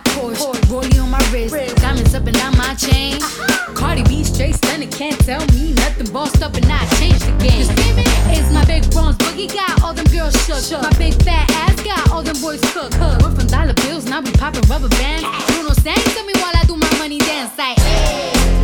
Porsche, rollie on my wrist, diamonds up and down my chain. Cardi B straight stunning, can't tell me nothing. Bossed up and I changed the game. It's my big Bronx boogie got all them girls shook. My big fat ass got all them boys cooked. Went from dollar bills, now we popping rubber bands. Bruno sang to me while I do my money dance like.